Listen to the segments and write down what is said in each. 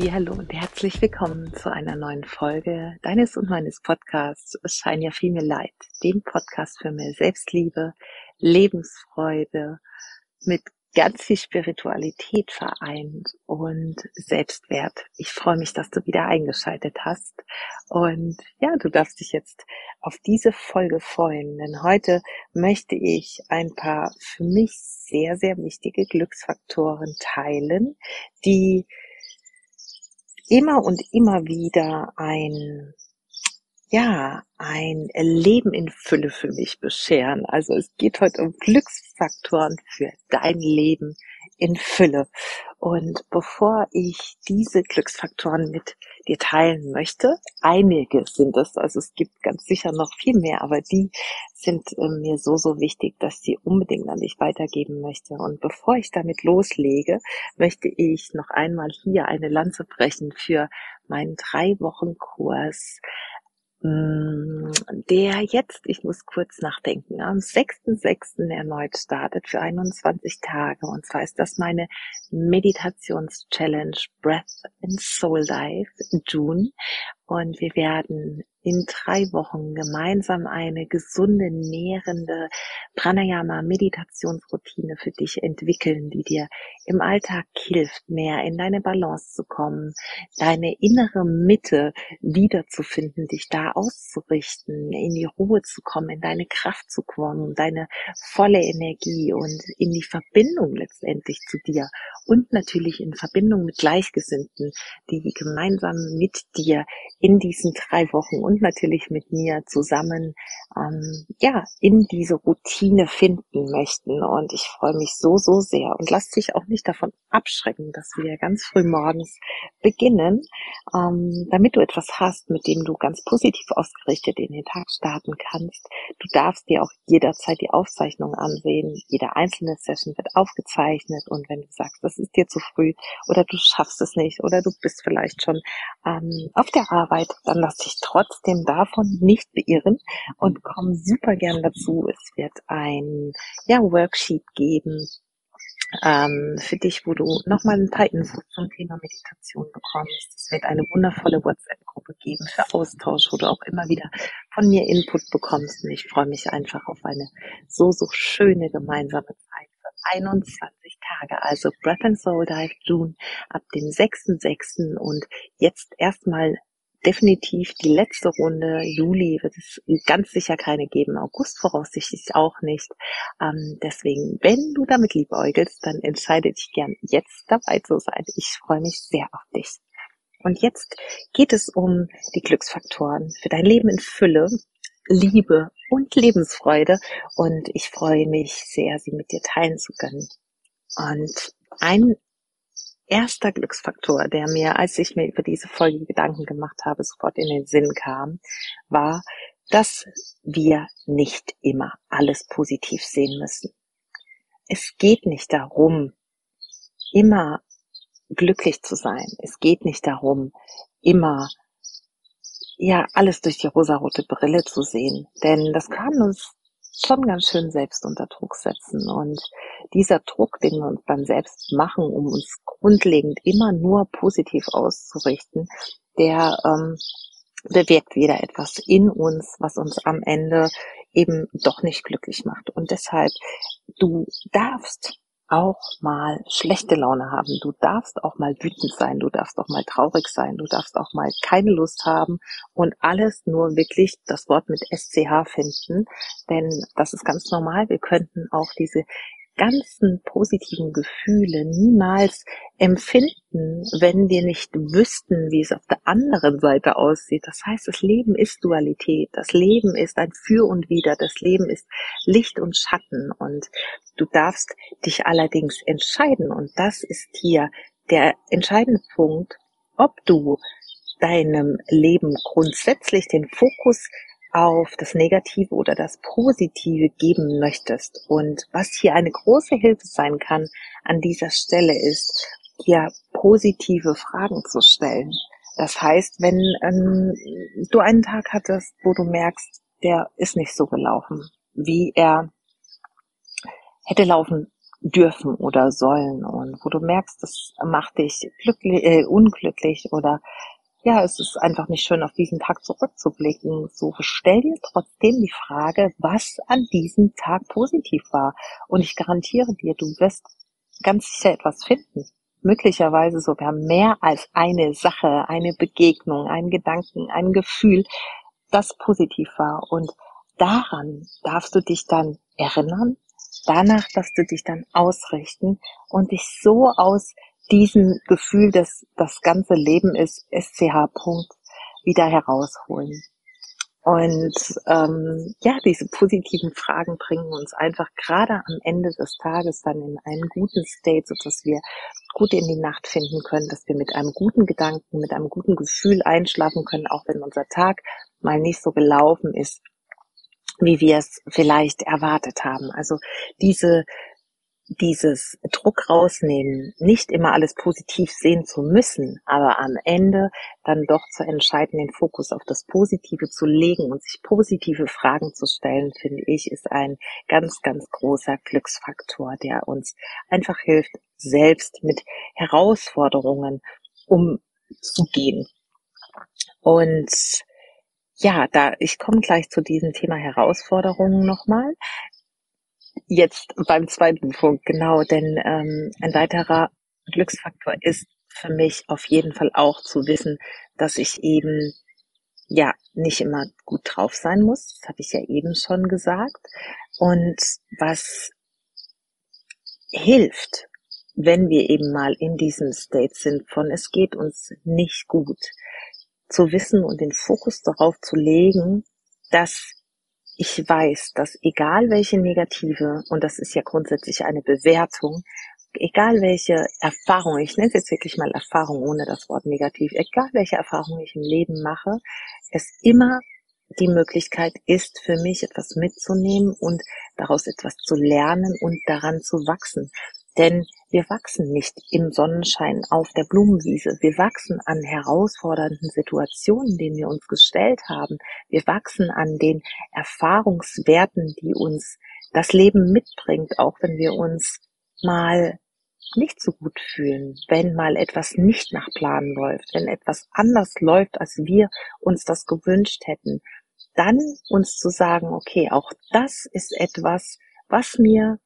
Hallo und herzlich willkommen zu einer neuen Folge deines und meines Podcasts Shine Your Female Light, dem Podcast für mehr Selbstliebe, Lebensfreude mit ganz viel Spiritualität vereint und Selbstwert. Ich freue mich, dass du wieder eingeschaltet hast. Und ja, du darfst dich jetzt auf diese Folge freuen, denn heute möchte ich ein paar für mich sehr, sehr wichtige Glücksfaktoren teilen, die immer und immer wieder ein ja, ein Leben in Fülle für mich bescheren. Also es geht heute um Glücksfaktoren für dein Leben in Fülle. Und bevor ich diese Glücksfaktoren mit dir teilen möchte, einige sind es, also es gibt ganz sicher noch viel mehr, aber die sind äh, mir so, so wichtig, dass sie unbedingt an dich weitergeben möchte. Und bevor ich damit loslege, möchte ich noch einmal hier eine Lanze brechen für meinen drei Wochen Kurs der jetzt, ich muss kurz nachdenken, am 6.6. erneut startet für 21 Tage. Und zwar ist das meine Meditations-Challenge Breath and Soul Dive June. Und wir werden in drei Wochen gemeinsam eine gesunde, nährende Pranayama-Meditationsroutine für dich entwickeln, die dir im Alltag hilft, mehr in deine Balance zu kommen, deine innere Mitte wiederzufinden, dich da auszurichten, in die Ruhe zu kommen, in deine Kraft zu kommen, deine volle Energie und in die Verbindung letztendlich zu dir. Und natürlich in Verbindung mit Gleichgesinnten, die gemeinsam mit dir in diesen drei Wochen und natürlich mit mir zusammen ähm, ja in diese Routine finden möchten. Und ich freue mich so, so sehr und lass dich auch nicht davon abschrecken, dass wir ganz früh morgens beginnen, ähm, damit du etwas hast, mit dem du ganz positiv ausgerichtet in den Tag starten kannst. Du darfst dir auch jederzeit die Aufzeichnung ansehen. Jede einzelne Session wird aufgezeichnet und wenn du sagst, das ist dir zu früh oder du schaffst es nicht oder du bist vielleicht schon ähm, auf der Arbeit, dann lass dich trotzdem davon nicht beirren und komm super gern dazu. Es wird ein ja, Worksheet geben, ähm, für dich, wo du nochmal ein paar Infos zum Thema Meditation bekommst. Es wird eine wundervolle WhatsApp-Gruppe geben für Austausch, wo du auch immer wieder von mir Input bekommst. Und ich freue mich einfach auf eine so, so schöne gemeinsame Zeit für 21 Tage. Also Breath and Soul Dive June ab dem 6.6. und jetzt erstmal definitiv die letzte Runde. Juli wird es ganz sicher keine geben. August voraussichtlich auch nicht. Ähm, deswegen, wenn du damit liebäugelst, dann entscheide dich gern jetzt dabei zu sein. Ich freue mich sehr auf dich. Und jetzt geht es um die Glücksfaktoren für dein Leben in Fülle, Liebe und Lebensfreude. Und ich freue mich sehr, sie mit dir teilen zu können. Und ein erster Glücksfaktor, der mir, als ich mir über diese Folge Gedanken gemacht habe, sofort in den Sinn kam, war, dass wir nicht immer alles positiv sehen müssen. Es geht nicht darum, immer glücklich zu sein. Es geht nicht darum, immer ja alles durch die rosarote Brille zu sehen, denn das kann uns schon ganz schön selbst unter Druck setzen. Und dieser Druck, den wir uns dann selbst machen, um uns grundlegend immer nur positiv auszurichten, der ähm, bewirkt wieder etwas in uns, was uns am Ende eben doch nicht glücklich macht. Und deshalb, du darfst auch mal schlechte Laune haben. Du darfst auch mal wütend sein. Du darfst auch mal traurig sein. Du darfst auch mal keine Lust haben und alles nur wirklich das Wort mit SCH finden. Denn das ist ganz normal. Wir könnten auch diese ganzen positiven Gefühle niemals empfinden, wenn wir nicht wüssten, wie es auf der anderen Seite aussieht. Das heißt, das Leben ist Dualität. Das Leben ist ein Für und Wider. Das Leben ist Licht und Schatten. Und du darfst dich allerdings entscheiden. Und das ist hier der entscheidende Punkt, ob du deinem Leben grundsätzlich den Fokus auf das Negative oder das Positive geben möchtest. Und was hier eine große Hilfe sein kann an dieser Stelle ist, hier positive Fragen zu stellen. Das heißt, wenn ähm, du einen Tag hattest, wo du merkst, der ist nicht so gelaufen, wie er hätte laufen dürfen oder sollen und wo du merkst, das macht dich glücklich, äh, unglücklich oder ja, es ist einfach nicht schön, auf diesen Tag zurückzublicken. So stell dir trotzdem die Frage, was an diesem Tag positiv war. Und ich garantiere dir, du wirst ganz sicher etwas finden. Möglicherweise sogar mehr als eine Sache, eine Begegnung, einen Gedanken, ein Gefühl, das positiv war. Und daran darfst du dich dann erinnern. Danach darfst du dich dann ausrichten und dich so aus diesem Gefühl, dass das ganze Leben ist SCH Punkt wieder herausholen. Und ähm, ja, diese positiven Fragen bringen uns einfach gerade am Ende des Tages dann in einen guten State, so dass wir gut in die Nacht finden können, dass wir mit einem guten Gedanken, mit einem guten Gefühl einschlafen können, auch wenn unser Tag mal nicht so gelaufen ist, wie wir es vielleicht erwartet haben. Also diese dieses Druck rausnehmen, nicht immer alles positiv sehen zu müssen, aber am Ende dann doch zu entscheiden, den Fokus auf das Positive zu legen und sich positive Fragen zu stellen, finde ich, ist ein ganz, ganz großer Glücksfaktor, der uns einfach hilft, selbst mit Herausforderungen umzugehen. Und ja, da ich komme gleich zu diesem Thema Herausforderungen nochmal. Jetzt beim zweiten Punkt, genau, denn ähm, ein weiterer Glücksfaktor ist für mich auf jeden Fall auch zu wissen, dass ich eben ja nicht immer gut drauf sein muss. Das habe ich ja eben schon gesagt. Und was hilft, wenn wir eben mal in diesem State sind von es geht uns nicht gut, zu wissen und den Fokus darauf zu legen, dass ich weiß, dass egal welche negative, und das ist ja grundsätzlich eine Bewertung, egal welche Erfahrung, ich nenne es jetzt wirklich mal Erfahrung ohne das Wort negativ, egal welche Erfahrung ich im Leben mache, es immer die Möglichkeit ist für mich etwas mitzunehmen und daraus etwas zu lernen und daran zu wachsen. Denn wir wachsen nicht im Sonnenschein auf der Blumenwiese. Wir wachsen an herausfordernden Situationen, denen wir uns gestellt haben. Wir wachsen an den Erfahrungswerten, die uns das Leben mitbringt, auch wenn wir uns mal nicht so gut fühlen, wenn mal etwas nicht nach Plan läuft, wenn etwas anders läuft, als wir uns das gewünscht hätten, dann uns zu sagen, okay, auch das ist etwas, was mir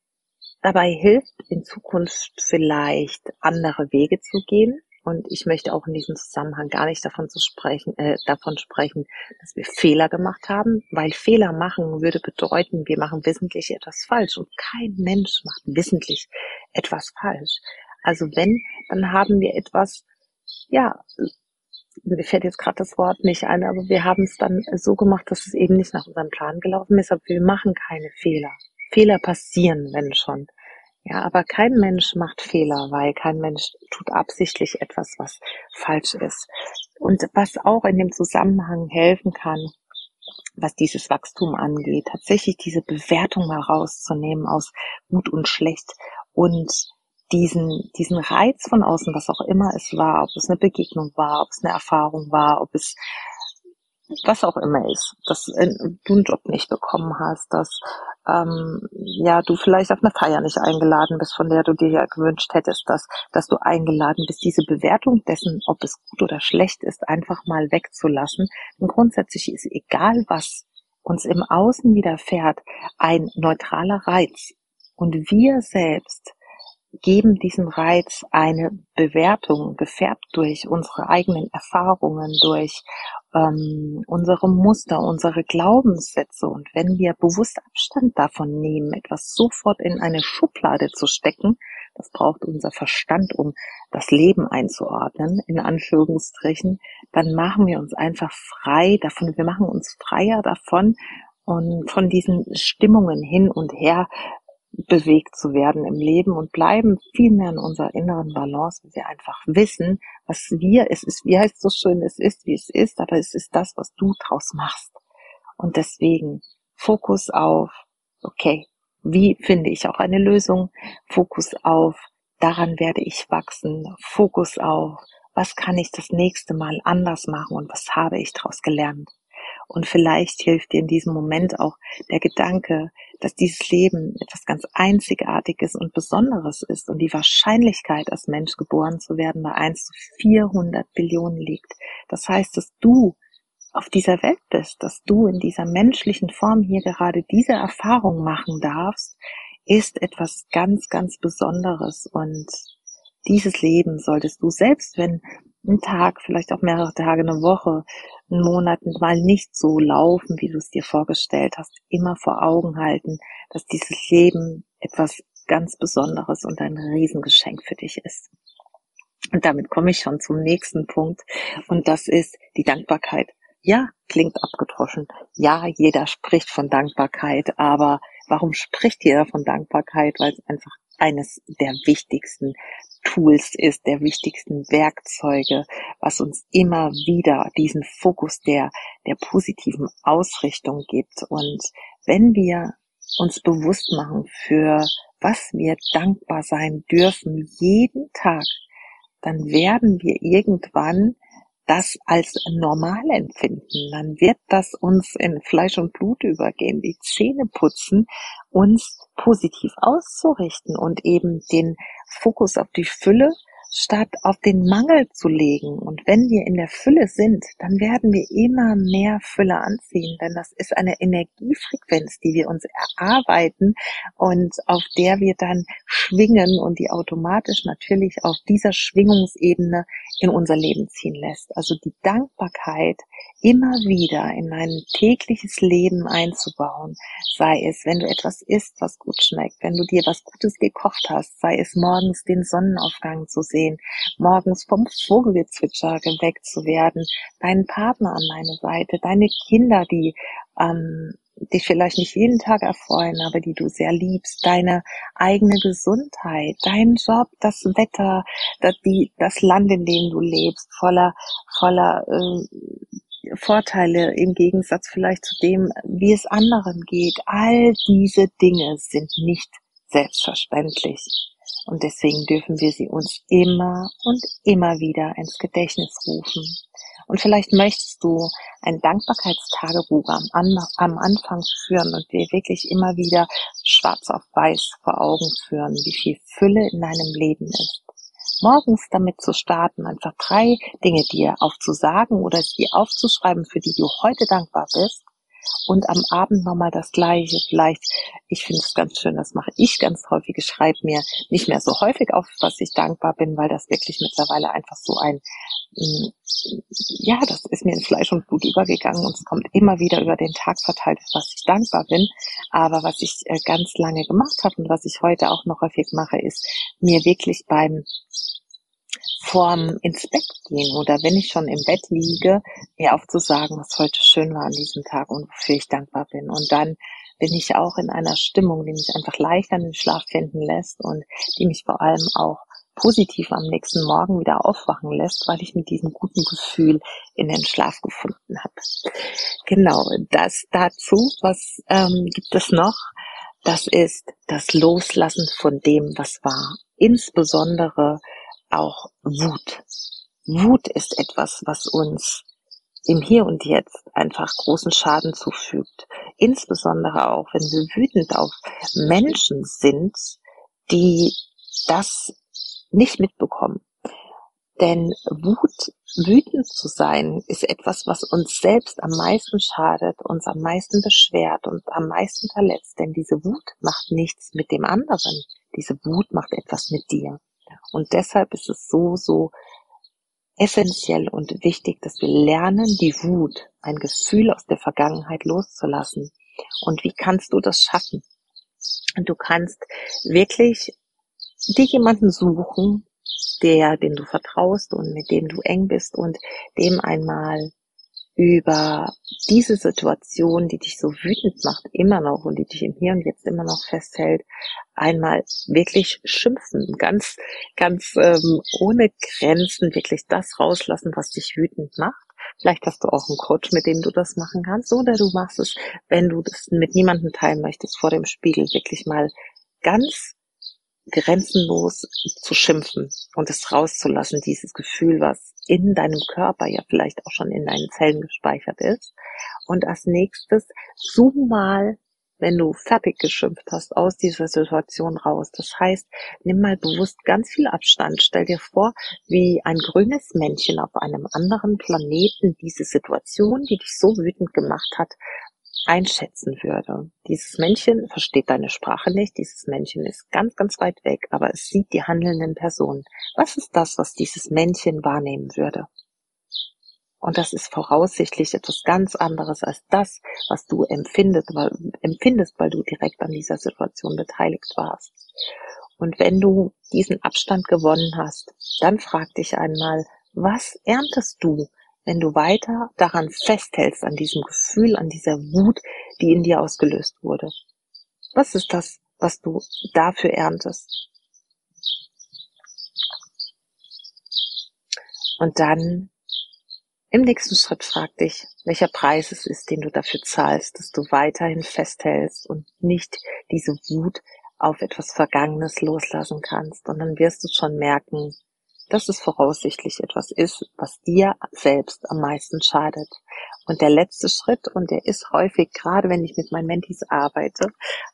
dabei hilft, in Zukunft vielleicht andere Wege zu gehen. Und ich möchte auch in diesem Zusammenhang gar nicht davon zu sprechen, äh, davon sprechen, dass wir Fehler gemacht haben, weil Fehler machen würde bedeuten, wir machen wissentlich etwas falsch und kein Mensch macht wissentlich etwas falsch. Also wenn, dann haben wir etwas, ja, mir fällt jetzt gerade das Wort nicht ein, aber wir haben es dann so gemacht, dass es eben nicht nach unserem Plan gelaufen ist, aber wir machen keine Fehler. Fehler passieren, wenn schon. Ja, aber kein Mensch macht Fehler, weil kein Mensch tut absichtlich etwas, was falsch ist. Und was auch in dem Zusammenhang helfen kann, was dieses Wachstum angeht, tatsächlich diese Bewertung mal rauszunehmen aus gut und schlecht und diesen, diesen Reiz von außen, was auch immer es war, ob es eine Begegnung war, ob es eine Erfahrung war, ob es was auch immer ist, dass äh, du einen Job nicht bekommen hast, dass ähm, ja du vielleicht auf eine Feier nicht eingeladen bist, von der du dir ja gewünscht hättest, dass, dass du eingeladen bist, diese Bewertung dessen, ob es gut oder schlecht ist, einfach mal wegzulassen. Und grundsätzlich ist egal, was uns im Außen widerfährt, ein neutraler Reiz. Und wir selbst geben diesem Reiz eine Bewertung, gefärbt durch unsere eigenen Erfahrungen, durch ähm, unsere Muster, unsere Glaubenssätze. Und wenn wir bewusst Abstand davon nehmen, etwas sofort in eine Schublade zu stecken, das braucht unser Verstand, um das Leben einzuordnen, in Anführungsstrichen, dann machen wir uns einfach frei davon, wir machen uns freier davon und von diesen Stimmungen hin und her bewegt zu werden im Leben und bleiben viel mehr in unserer inneren Balance, weil wir einfach wissen, was wir, es ist, wie heißt so schön, es ist, wie es ist, aber es ist das, was du draus machst. Und deswegen Fokus auf, okay, wie finde ich auch eine Lösung? Fokus auf, daran werde ich wachsen. Fokus auf, was kann ich das nächste Mal anders machen und was habe ich daraus gelernt? Und vielleicht hilft dir in diesem Moment auch der Gedanke, dass dieses Leben etwas ganz Einzigartiges und Besonderes ist und die Wahrscheinlichkeit, als Mensch geboren zu werden, bei 1 zu 400 Billionen liegt. Das heißt, dass du auf dieser Welt bist, dass du in dieser menschlichen Form hier gerade diese Erfahrung machen darfst, ist etwas ganz, ganz Besonderes und dieses Leben solltest du selbst, wenn ein Tag, vielleicht auch mehrere Tage, eine Woche, einen Monat mal nicht so laufen, wie du es dir vorgestellt hast, immer vor Augen halten, dass dieses Leben etwas ganz Besonderes und ein Riesengeschenk für dich ist. Und damit komme ich schon zum nächsten Punkt und das ist die Dankbarkeit. Ja, klingt abgedroschen. Ja, jeder spricht von Dankbarkeit, aber warum spricht jeder von Dankbarkeit? Weil es einfach eines der wichtigsten Tools ist, der wichtigsten Werkzeuge, was uns immer wieder diesen Fokus der, der positiven Ausrichtung gibt. Und wenn wir uns bewusst machen, für was wir dankbar sein dürfen, jeden Tag, dann werden wir irgendwann das als normal empfinden, dann wird das uns in Fleisch und Blut übergehen, die Zähne putzen, uns positiv auszurichten und eben den Fokus auf die Fülle statt auf den Mangel zu legen. Und wenn wir in der Fülle sind, dann werden wir immer mehr Fülle anziehen, denn das ist eine Energiefrequenz, die wir uns erarbeiten und auf der wir dann schwingen und die automatisch natürlich auf dieser Schwingungsebene in unser Leben ziehen lässt. Also die Dankbarkeit immer wieder in ein tägliches Leben einzubauen, sei es, wenn du etwas isst, was gut schmeckt, wenn du dir was Gutes gekocht hast, sei es morgens den Sonnenaufgang zu sehen, morgens vom Vogelgezwitscher geweckt zu werden, deinen Partner an deine Seite, deine Kinder, die ähm, dich vielleicht nicht jeden Tag erfreuen, aber die du sehr liebst, deine eigene Gesundheit, dein Job, das Wetter, das, die, das Land, in dem du lebst, voller, voller äh, Vorteile im Gegensatz vielleicht zu dem, wie es anderen geht. All diese Dinge sind nicht selbstverständlich. Und deswegen dürfen wir sie uns immer und immer wieder ins Gedächtnis rufen. Und vielleicht möchtest du ein Dankbarkeitstagebuch am, am Anfang führen und dir wirklich immer wieder schwarz auf weiß vor Augen führen, wie viel Fülle in deinem Leben ist. Morgens damit zu starten, einfach drei Dinge dir aufzusagen oder sie aufzuschreiben, für die du heute dankbar bist und am Abend nochmal das Gleiche. Vielleicht, ich finde es ganz schön, das mache ich ganz häufig. Ich schreibe mir nicht mehr so häufig auf, was ich dankbar bin, weil das wirklich mittlerweile einfach so ein, mm, ja, das ist mir in Fleisch und Blut übergegangen und es kommt immer wieder über den Tag verteilt, was ich dankbar bin. Aber was ich äh, ganz lange gemacht habe und was ich heute auch noch häufig mache, ist mir wirklich beim vorm ins Bett gehen oder wenn ich schon im Bett liege, mir aufzusagen, was heute schön war an diesem Tag und wofür ich dankbar bin. Und dann bin ich auch in einer Stimmung, die mich einfach leichter in den Schlaf finden lässt und die mich vor allem auch positiv am nächsten Morgen wieder aufwachen lässt, weil ich mit diesem guten Gefühl in den Schlaf gefunden habe. Genau, das dazu, was ähm, gibt es noch? Das ist das Loslassen von dem, was war. Insbesondere auch Wut. Wut ist etwas, was uns im Hier und Jetzt einfach großen Schaden zufügt. Insbesondere auch, wenn wir wütend auf Menschen sind, die das nicht mitbekommen. Denn Wut, wütend zu sein, ist etwas, was uns selbst am meisten schadet, uns am meisten beschwert und am meisten verletzt. Denn diese Wut macht nichts mit dem anderen. Diese Wut macht etwas mit dir. Und deshalb ist es so, so essentiell und wichtig, dass wir lernen, die Wut, ein Gefühl aus der Vergangenheit loszulassen. Und wie kannst du das schaffen? Du kannst wirklich dir jemanden suchen, der, dem du vertraust und mit dem du eng bist und dem einmal über diese Situation, die dich so wütend macht, immer noch und die dich im Hier und Jetzt immer noch festhält, einmal wirklich schimpfen, ganz, ganz ähm, ohne Grenzen wirklich das rauslassen, was dich wütend macht. Vielleicht hast du auch einen Coach, mit dem du das machen kannst, oder du machst es, wenn du das mit niemandem teilen möchtest, vor dem Spiegel wirklich mal ganz grenzenlos zu schimpfen und es rauszulassen, dieses Gefühl, was in deinem Körper ja vielleicht auch schon in deinen Zellen gespeichert ist. Und als nächstes zoom mal wenn du fertig geschimpft hast, aus dieser Situation raus. Das heißt, nimm mal bewusst ganz viel Abstand. Stell dir vor, wie ein grünes Männchen auf einem anderen Planeten diese Situation, die dich so wütend gemacht hat, einschätzen würde. Dieses Männchen versteht deine Sprache nicht, dieses Männchen ist ganz, ganz weit weg, aber es sieht die handelnden Personen. Was ist das, was dieses Männchen wahrnehmen würde? Und das ist voraussichtlich etwas ganz anderes als das, was du empfindest, weil, empfindest, weil du direkt an dieser Situation beteiligt warst. Und wenn du diesen Abstand gewonnen hast, dann frag dich einmal, was erntest du, wenn du weiter daran festhältst, an diesem Gefühl, an dieser Wut, die in dir ausgelöst wurde? Was ist das, was du dafür erntest? Und dann im nächsten Schritt frag dich, welcher Preis es ist, den du dafür zahlst, dass du weiterhin festhältst und nicht diese Wut auf etwas Vergangenes loslassen kannst. Und dann wirst du schon merken, dass es voraussichtlich etwas ist, was dir selbst am meisten schadet. Und der letzte Schritt, und der ist häufig, gerade wenn ich mit meinen Mentis arbeite,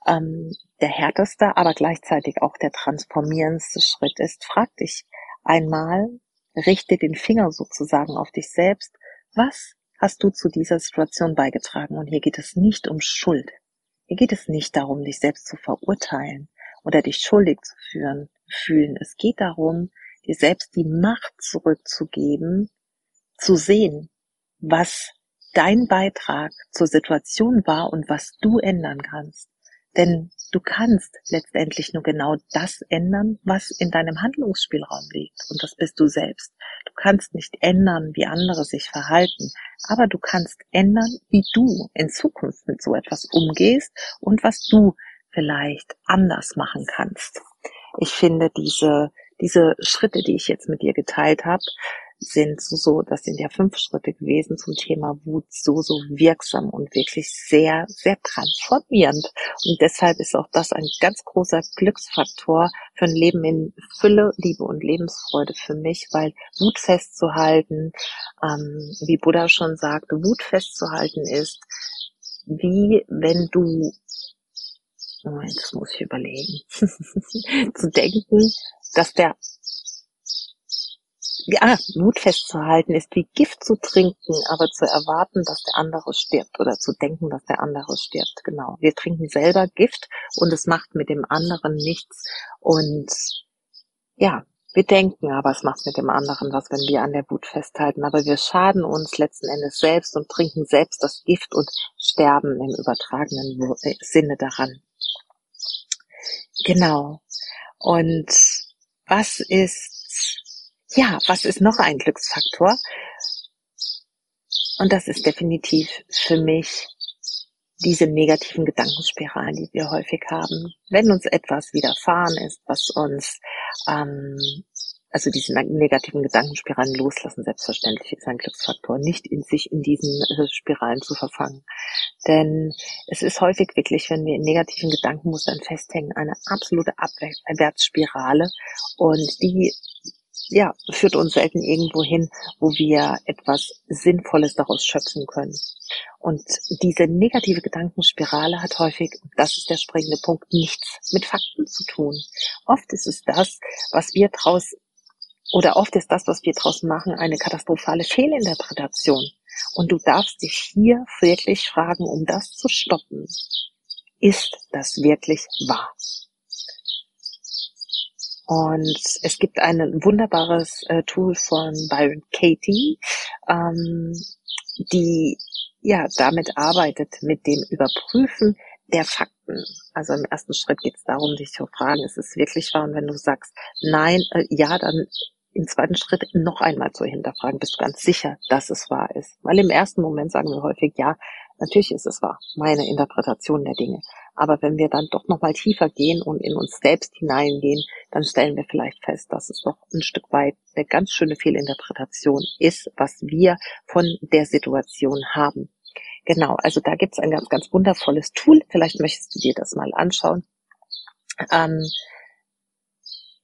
ähm, der härteste, aber gleichzeitig auch der transformierendste Schritt ist, frag dich einmal, richte den Finger sozusagen auf dich selbst. Was hast du zu dieser Situation beigetragen? Und hier geht es nicht um Schuld. Hier geht es nicht darum, dich selbst zu verurteilen oder dich schuldig zu führen, fühlen. Es geht darum, dir selbst die Macht zurückzugeben, zu sehen, was dein Beitrag zur Situation war und was du ändern kannst. Denn du kannst letztendlich nur genau das ändern, was in deinem Handlungsspielraum liegt. Und das bist du selbst. Du kannst nicht ändern, wie andere sich verhalten, aber du kannst ändern, wie du in Zukunft mit so etwas umgehst und was du vielleicht anders machen kannst. Ich finde diese, diese Schritte, die ich jetzt mit dir geteilt habe, sind so, so, das sind ja fünf Schritte gewesen zum Thema Wut, so, so wirksam und wirklich sehr, sehr transformierend. Und deshalb ist auch das ein ganz großer Glücksfaktor für ein Leben in Fülle, Liebe und Lebensfreude für mich, weil Wut festzuhalten, ähm, wie Buddha schon sagte, Wut festzuhalten ist, wie wenn du Moment, das muss ich überlegen. zu denken, dass der ja, Mut festzuhalten ist wie Gift zu trinken, aber zu erwarten, dass der andere stirbt oder zu denken, dass der andere stirbt. Genau. Wir trinken selber Gift und es macht mit dem anderen nichts. Und ja, wir denken, aber es macht mit dem anderen was, wenn wir an der Wut festhalten. Aber wir schaden uns letzten Endes selbst und trinken selbst das Gift und sterben im übertragenen äh, Sinne daran. Genau. Und was ist ja, was ist noch ein Glücksfaktor? Und das ist definitiv für mich diese negativen Gedankenspiralen, die wir häufig haben. Wenn uns etwas widerfahren ist, was uns, ähm, also diese negativen Gedankenspiralen loslassen, selbstverständlich ist ein Glücksfaktor, nicht in sich in diesen äh, Spiralen zu verfangen. Denn es ist häufig wirklich, wenn wir in negativen Gedankenmustern festhängen, eine absolute Abwärtsspirale und die ja, führt uns selten irgendwo hin, wo wir etwas Sinnvolles daraus schöpfen können. Und diese negative Gedankenspirale hat häufig, das ist der springende Punkt, nichts mit Fakten zu tun. Oft ist es das, was wir draus, oder oft ist das, was wir draus machen, eine katastrophale Fehlinterpretation. Und du darfst dich hier wirklich fragen, um das zu stoppen. Ist das wirklich wahr? Und es gibt ein wunderbares äh, Tool von Byron Katie, ähm, die ja damit arbeitet mit dem Überprüfen der Fakten. Also im ersten Schritt geht es darum, dich zu fragen, ist es wirklich wahr? Und wenn du sagst, nein, äh, ja, dann im zweiten Schritt noch einmal zu hinterfragen, bist du ganz sicher, dass es wahr ist. Weil im ersten Moment sagen wir häufig, ja, natürlich ist es wahr, meine Interpretation der Dinge. Aber wenn wir dann doch nochmal tiefer gehen und in uns selbst hineingehen, dann stellen wir vielleicht fest, dass es doch ein Stück weit eine ganz schöne Fehlinterpretation ist, was wir von der Situation haben. Genau, also da gibt's ein ganz, ganz wundervolles Tool. Vielleicht möchtest du dir das mal anschauen. Ähm,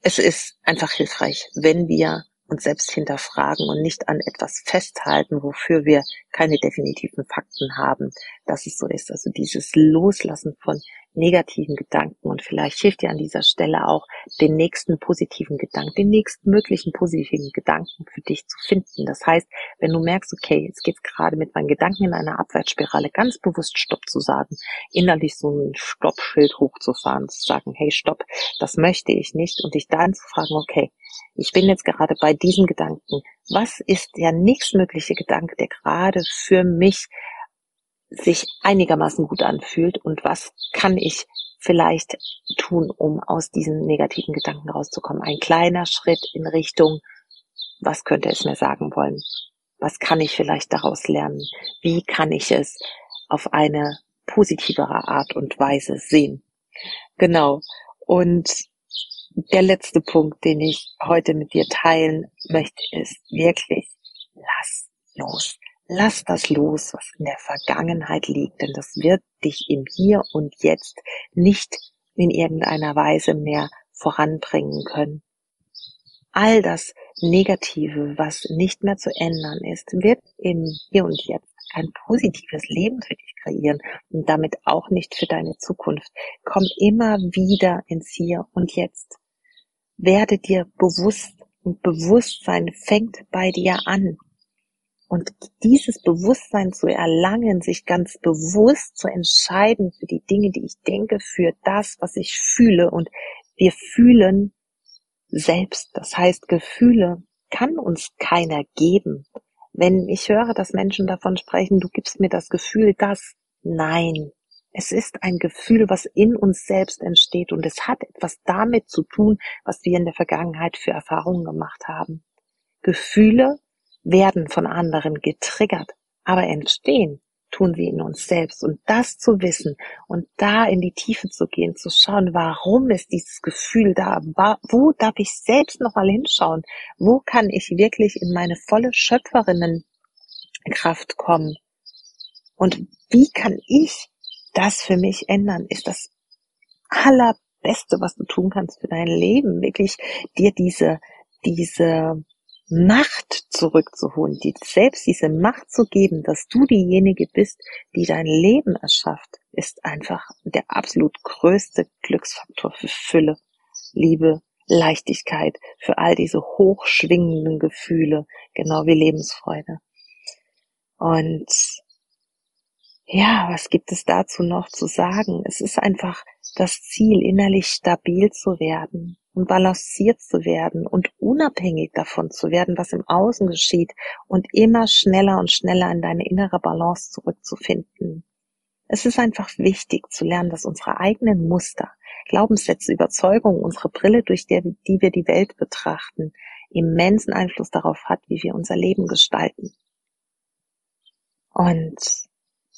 es ist einfach hilfreich, wenn wir uns selbst hinterfragen und nicht an etwas festhalten, wofür wir keine definitiven Fakten haben, dass es so ist. Also dieses Loslassen von negativen Gedanken und vielleicht hilft dir an dieser Stelle auch den nächsten positiven Gedanken, den nächsten möglichen positiven Gedanken für dich zu finden. Das heißt, wenn du merkst, okay, jetzt geht's gerade mit meinen Gedanken in einer Abwärtsspirale, ganz bewusst Stopp zu sagen, innerlich so ein Stoppschild hochzufahren, zu sagen, hey, Stopp, das möchte ich nicht und dich dann zu fragen, okay, ich bin jetzt gerade bei diesem Gedanken. Was ist der nächstmögliche Gedanke, der gerade für mich sich einigermaßen gut anfühlt und was kann ich vielleicht tun, um aus diesen negativen Gedanken rauszukommen. Ein kleiner Schritt in Richtung, was könnte es mir sagen wollen? Was kann ich vielleicht daraus lernen? Wie kann ich es auf eine positivere Art und Weise sehen? Genau. Und der letzte Punkt, den ich heute mit dir teilen möchte, ist wirklich, lass los. Lass das los, was in der Vergangenheit liegt, denn das wird dich im Hier und Jetzt nicht in irgendeiner Weise mehr voranbringen können. All das Negative, was nicht mehr zu ändern ist, wird im Hier und Jetzt ein positives Leben für dich kreieren und damit auch nicht für deine Zukunft. Komm immer wieder ins Hier und Jetzt. Werde dir bewusst und Bewusstsein fängt bei dir an. Und dieses Bewusstsein zu erlangen, sich ganz bewusst zu entscheiden für die Dinge, die ich denke, für das, was ich fühle. Und wir fühlen selbst. Das heißt, Gefühle kann uns keiner geben. Wenn ich höre, dass Menschen davon sprechen, du gibst mir das Gefühl, dass, nein, es ist ein Gefühl, was in uns selbst entsteht und es hat etwas damit zu tun, was wir in der Vergangenheit für Erfahrungen gemacht haben. Gefühle werden von anderen getriggert, aber entstehen tun sie in uns selbst. Und das zu wissen und da in die Tiefe zu gehen, zu schauen, warum ist dieses Gefühl da? Wo darf ich selbst nochmal hinschauen? Wo kann ich wirklich in meine volle Schöpferinnenkraft kommen? Und wie kann ich das für mich ändern? Ist das allerbeste, was du tun kannst für dein Leben, wirklich dir diese, diese Macht zurückzuholen, dir selbst diese Macht zu geben, dass du diejenige bist, die dein Leben erschafft, ist einfach der absolut größte Glücksfaktor für Fülle, Liebe, Leichtigkeit, für all diese hochschwingenden Gefühle, genau wie Lebensfreude. Und ja, was gibt es dazu noch zu sagen? Es ist einfach das Ziel, innerlich stabil zu werden, und balanciert zu werden und unabhängig davon zu werden, was im Außen geschieht und immer schneller und schneller in deine innere Balance zurückzufinden. Es ist einfach wichtig zu lernen, dass unsere eigenen Muster, Glaubenssätze, Überzeugungen, unsere Brille, durch die, die wir die Welt betrachten, immensen Einfluss darauf hat, wie wir unser Leben gestalten. Und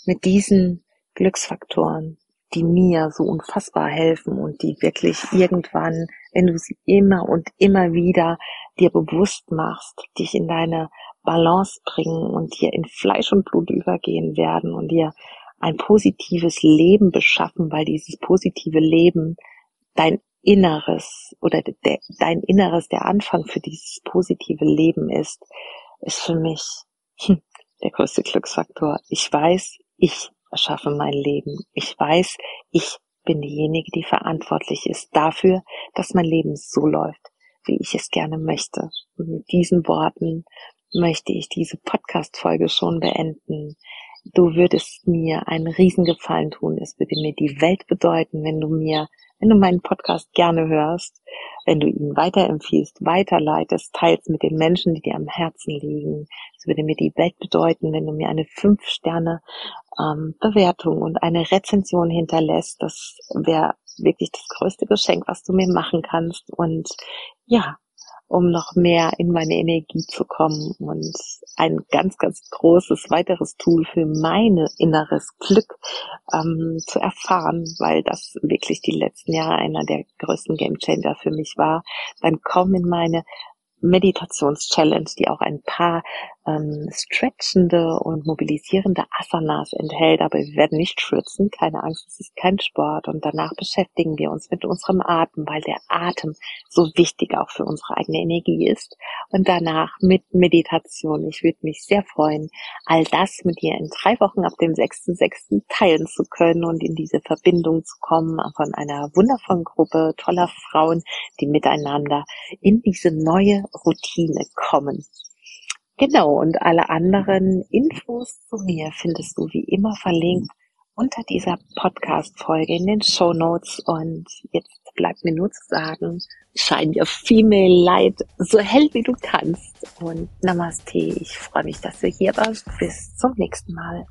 mit diesen Glücksfaktoren die mir so unfassbar helfen und die wirklich irgendwann, wenn du sie immer und immer wieder dir bewusst machst, dich in deine Balance bringen und dir in Fleisch und Blut übergehen werden und dir ein positives Leben beschaffen, weil dieses positive Leben dein Inneres oder de, dein Inneres der Anfang für dieses positive Leben ist, ist für mich hm, der größte Glücksfaktor. Ich weiß, ich erschaffe mein Leben. Ich weiß, ich bin diejenige, die verantwortlich ist dafür, dass mein Leben so läuft, wie ich es gerne möchte. Und mit diesen Worten möchte ich diese Podcast-Folge schon beenden. Du würdest mir einen Riesengefallen tun. Es würde mir die Welt bedeuten, wenn du mir, wenn du meinen Podcast gerne hörst, wenn du ihn weiterempfiehlst, weiterleitest, teilst mit den Menschen, die dir am Herzen liegen. Es würde mir die Welt bedeuten, wenn du mir eine fünf Sterne ähm, Bewertung und eine Rezension hinterlässt. Das wäre wirklich das größte Geschenk, was du mir machen kannst. Und ja, um noch mehr in meine Energie zu kommen und ein ganz, ganz großes weiteres Tool für mein inneres Glück ähm, zu erfahren, weil das wirklich die letzten Jahre einer der größten Gamechanger für mich war. Dann komm in meine Meditations-Challenge, die auch ein paar ähm, stretchende und mobilisierende Asanas enthält, aber wir werden nicht schwitzen, keine Angst, es ist kein Sport. Und danach beschäftigen wir uns mit unserem Atem, weil der Atem so wichtig auch für unsere eigene Energie ist. Und danach mit Meditation. Ich würde mich sehr freuen, all das mit dir in drei Wochen ab dem 6.6. teilen zu können und in diese Verbindung zu kommen von einer wundervollen Gruppe toller Frauen, die miteinander in diese neue Routine kommen. Genau, und alle anderen Infos zu mir findest du wie immer verlinkt unter dieser Podcast-Folge in den Show Notes. Und jetzt bleibt mir nur zu sagen, shine your female light so hell wie du kannst. Und Namaste. Ich freue mich, dass du hier warst. Bis zum nächsten Mal.